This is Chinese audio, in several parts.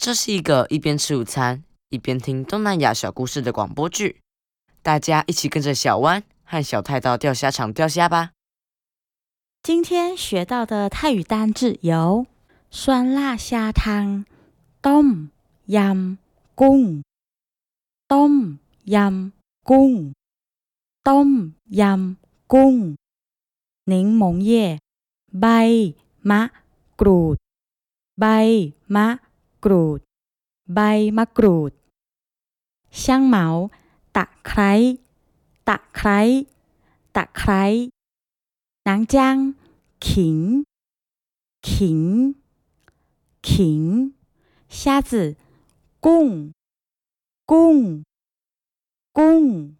这是一个一边吃午餐一边听东南亚小故事的广播剧，大家一起跟着小湾和小泰到钓虾场钓虾吧。今天学到的泰语单字有酸辣虾汤、ต้มยำกุ้ง、ต้มยำกุ้ง、ต้มยำกุ้ง、柠檬叶、ใบมะกรูด、ใบมะ กรูด、ใบมะกรูด、香茅、ตะไคร้ ตะไคร้ ตะไคร้ 南姜、芹、芹、芹、虾子、กุ้ง、กุ้ง、กุ้ง。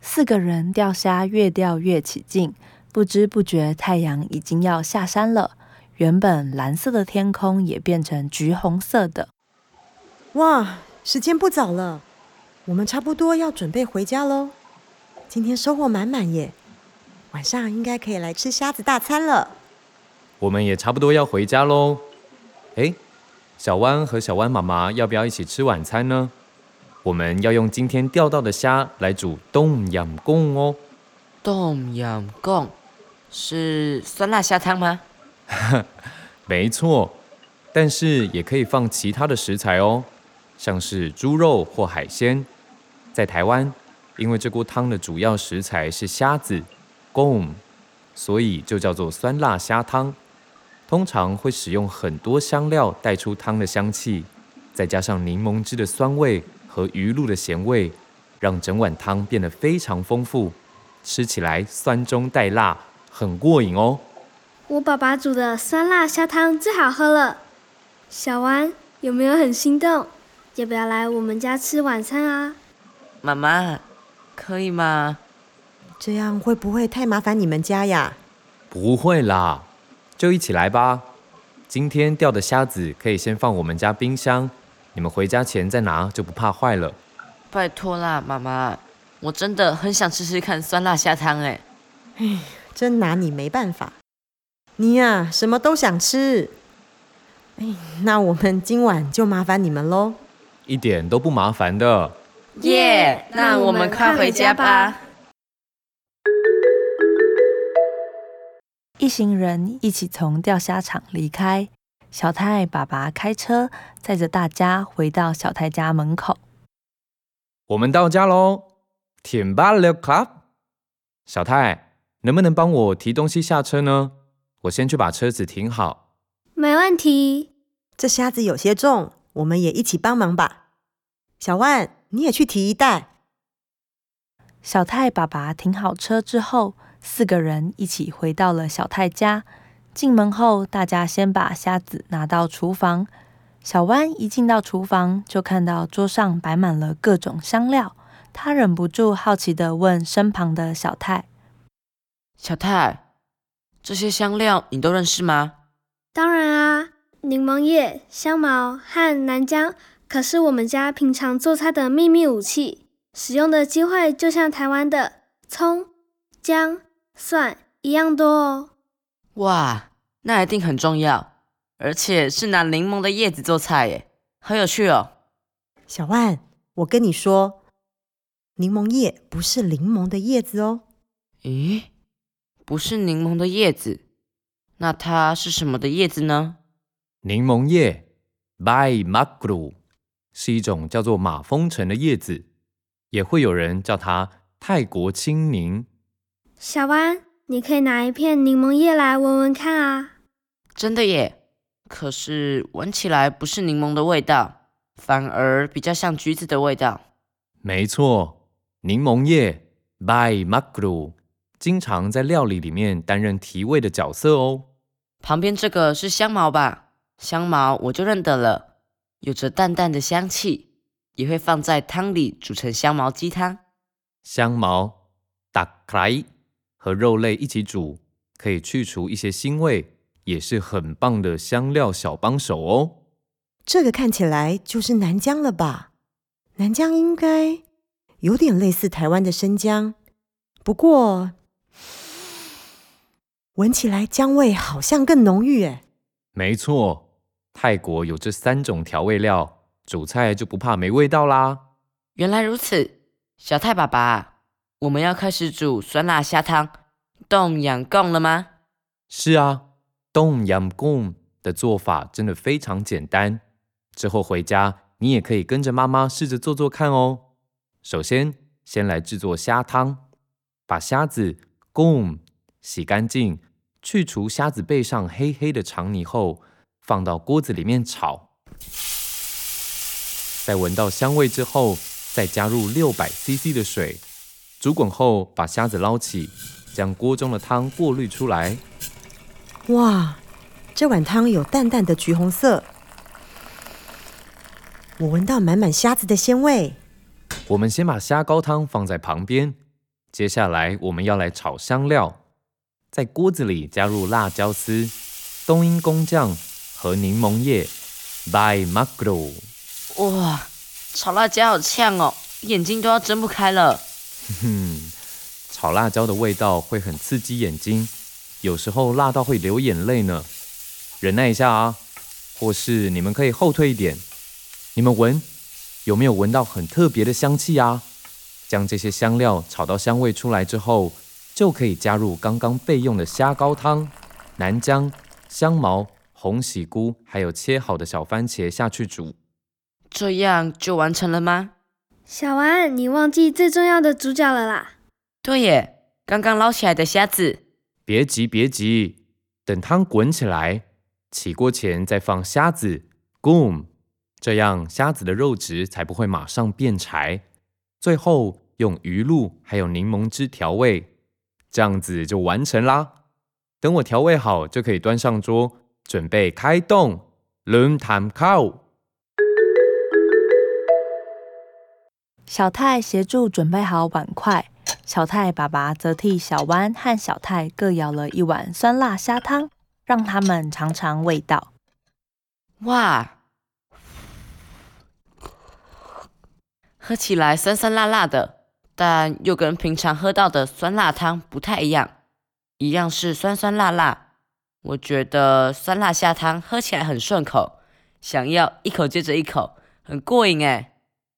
四个人钓虾，越钓越起劲，不知不觉太阳已经要下山了。 原本蓝色的天空也变成橘红色的。哇，时间不早了，我们差不多要准备回家喽。今天收获满满耶，晚上应该可以来吃虾子大餐了。我们也差不多要回家喽。哎，小湾和小湾妈妈要不要一起吃晚餐呢？我们要用今天钓到的虾来煮冬养贡哦。冬养贡是酸辣虾汤吗？没错，但是也可以放其他的食材哦，像是猪肉或海鲜。在台湾，因为这锅汤的主要食材是虾子贡，所以就叫做酸辣虾汤。通常会使用很多香料带出汤的香气，再加上柠檬汁的酸味和鱼露的咸味，让整碗汤变得非常丰富，吃起来酸中带辣，很过瘾哦。我爸爸煮的酸辣虾汤最好喝了。小丸有没有很心动？要不要来我们家吃晚餐啊？妈妈，可以吗？这样会不会太麻烦你们家呀？不会啦，就一起来吧。今天钓的虾子可以先放我们家冰箱，你们回家前再拿就不怕坏了。拜托啦，妈妈，我真的很想吃吃看酸辣虾汤哎。唉，真拿你没办法。你呀，什么都想吃。哎，那我们今晚就麻烦你们喽。一点都不麻烦的。耶，那我们快回家吧。一行人一起从钓虾场离开，小泰爸爸开车载着大家回到小泰家门口。我们到家喽，甜吧了 club。小泰，能不能帮我提东西下车呢？我先去把车子停好。没问题。这虾子有些重，我们也一起帮忙吧。小万，你也去提一袋。小泰爸爸停好车之后，四个人一起回到了小泰家。进门后，大家先把虾子拿到厨房。小弯一进到厨房，就看到桌上摆满了各种香料，他忍不住好奇的问身旁的小泰：“小泰，这些香料你都认识吗？”“当然啊，柠檬叶、香茅和南姜可是我们家平常做菜的秘密武器，使用的机会就像台湾的葱、姜、蒜一样多哦。”“哇，那一定很重要。”而且是拿柠檬的叶子做菜耶，好有趣哦！小万，我跟你说，柠檬叶不是柠檬的叶子哦。咦，不是柠檬的叶子，那它是什么的叶子呢？柠檬叶，by m a g r u 是一种叫做马蜂橙的叶子，也会有人叫它泰国青柠。小万，你可以拿一片柠檬叶来闻闻看啊！真的耶！可是闻起来不是柠檬的味道，反而比较像橘子的味道。没错，柠檬叶 by Magru 经常在料理里面担任提味的角色哦。旁边这个是香茅吧？香茅我就认得了，有着淡淡的香气，也会放在汤里煮成香茅鸡汤。香茅打开和肉类一起煮，可以去除一些腥味。也是很棒的香料小帮手哦。这个看起来就是南姜了吧？南姜应该有点类似台湾的生姜，不过闻起来姜味好像更浓郁诶。没错，泰国有这三种调味料，煮菜就不怕没味道啦。原来如此，小泰爸爸，我们要开始煮酸辣虾汤冻养贡了吗？是啊，冻养贡的做法真的非常简单。之后回家你也可以跟着妈妈试着做做看哦。首先，先来制作虾汤，把虾子贡洗干净，去除虾子背上黑黑的肠泥后，放到锅子里面炒。在闻到香味之后，再加入六百 CC 的水，煮滚后把虾子捞起，将锅中的汤过滤出来。哇，这碗汤有淡淡的橘红色，我闻到满满虾子的鲜味。我们先把虾膏汤放在旁边，接下来我们要来炒香料，在锅子里加入辣椒丝、冬阴功酱和柠檬叶 （by macro）。哇，炒辣椒好呛哦，眼睛都要睁不开了。哼，炒辣椒的味道会很刺激眼睛，有时候辣到会流眼泪呢。忍耐一下啊，或是你们可以后退一点。你们闻，有没有闻到很特别的香气啊？将这些香料炒到香味出来之后，就可以加入刚刚备用的虾膏汤、南姜、香茅、红喜菇，还有切好的小番茄下去煮。这样就完成了吗？小丸，你忘记最重要的主角了啦！对耶，刚刚捞起来的虾子。别急，别急，等汤滚起来，起锅前再放虾子，boom，这样虾子的肉质才不会马上变柴。最后用鱼露还有柠檬汁调味，这样子就完成啦。等我调味好，就可以端上桌，准备开动。轮谈靠。小泰协助准备好碗筷，小泰爸爸则替小弯和小泰各舀了一碗酸辣虾汤，让他们尝尝味道。哇，喝起来酸酸辣辣的，但又跟平常喝到的酸辣汤不太一样。一样是酸酸辣辣，我觉得酸辣虾汤喝起来很顺口，想要一口接着一口，很过瘾哎。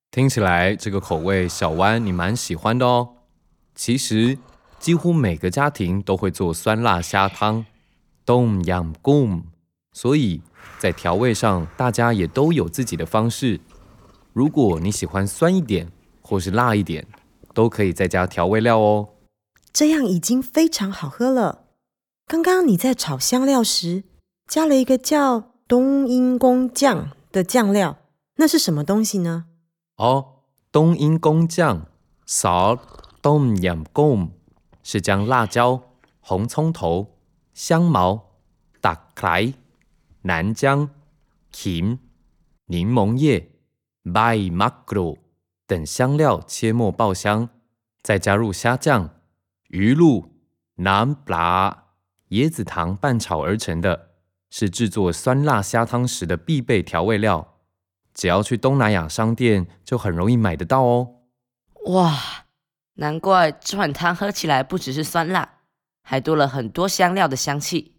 听起来这个口味小弯你蛮喜欢的哦。其实几乎每个家庭都会做酸辣虾汤，冬阳贡，所以在调味上大家也都有自己的方式。如果你喜欢酸一点或是辣一点，都可以再加调味料哦。这样已经非常好喝了。刚刚你在炒香料时加了一个叫冬阴功酱的酱料，那是什么东西呢？哦，冬阴功酱 （salt tom yam gong） 是将辣椒、红葱头、香茅、大块、南姜、芹、柠檬叶、by macro 等香料切末爆香，再加入虾酱、鱼露、南辣、椰子糖拌炒而成的，是制作酸辣虾汤时的必备调味料。只要去东南亚商店，就很容易买得到哦。哇，难怪这碗汤喝起来不只是酸辣，还多了很多香料的香气。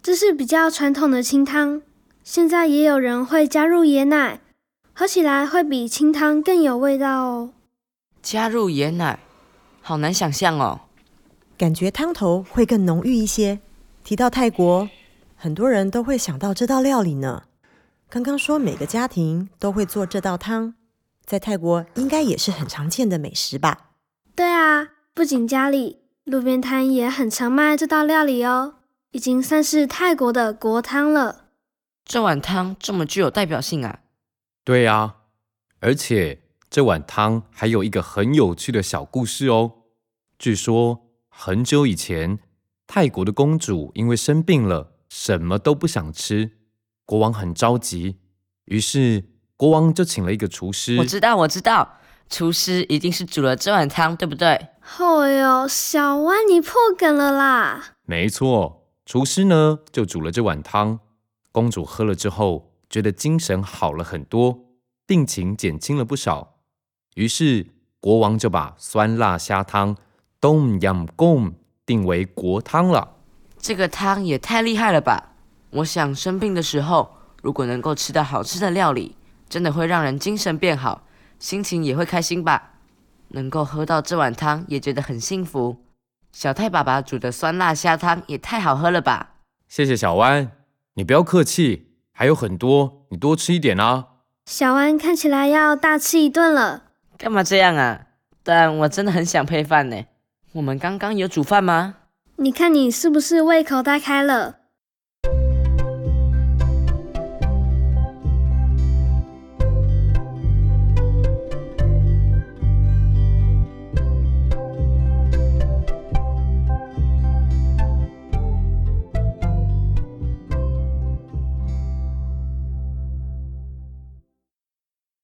这是比较传统的清汤，现在也有人会加入椰奶，喝起来会比清汤更有味道哦。加入椰奶，好难想象哦。感觉汤头会更浓郁一些。提到泰国，很多人都会想到这道料理呢。刚刚说每个家庭都会做这道汤，在泰国应该也是很常见的美食吧？对啊，不仅家里，路边摊也很常卖这道料理哦，已经算是泰国的国汤了。这碗汤这么具有代表性啊？对啊，而且这碗汤还有一个很有趣的小故事哦。据说很久以前，泰国的公主因为生病了，什么都不想吃。国王很着急，于是国王就请了一个厨师。我知道，我知道，厨师一定是煮了这碗汤，对不对？哎呦，小弯，你破梗了啦！没错，厨师呢就煮了这碗汤。公主喝了之后，觉得精神好了很多，病情减轻了不少。于是国王就把酸辣虾汤冬阳贡定为国汤了。这个汤也太厉害了吧！我想生病的时候，如果能够吃到好吃的料理，真的会让人精神变好，心情也会开心吧。能够喝到这碗汤，也觉得很幸福。小太爸爸煮的酸辣虾汤也太好喝了吧！谢谢小弯，你不要客气，还有很多，你多吃一点啊。小安看起来要大吃一顿了。干嘛这样啊？但我真的很想配饭呢。我们刚刚有煮饭吗？你看你是不是胃口大开了？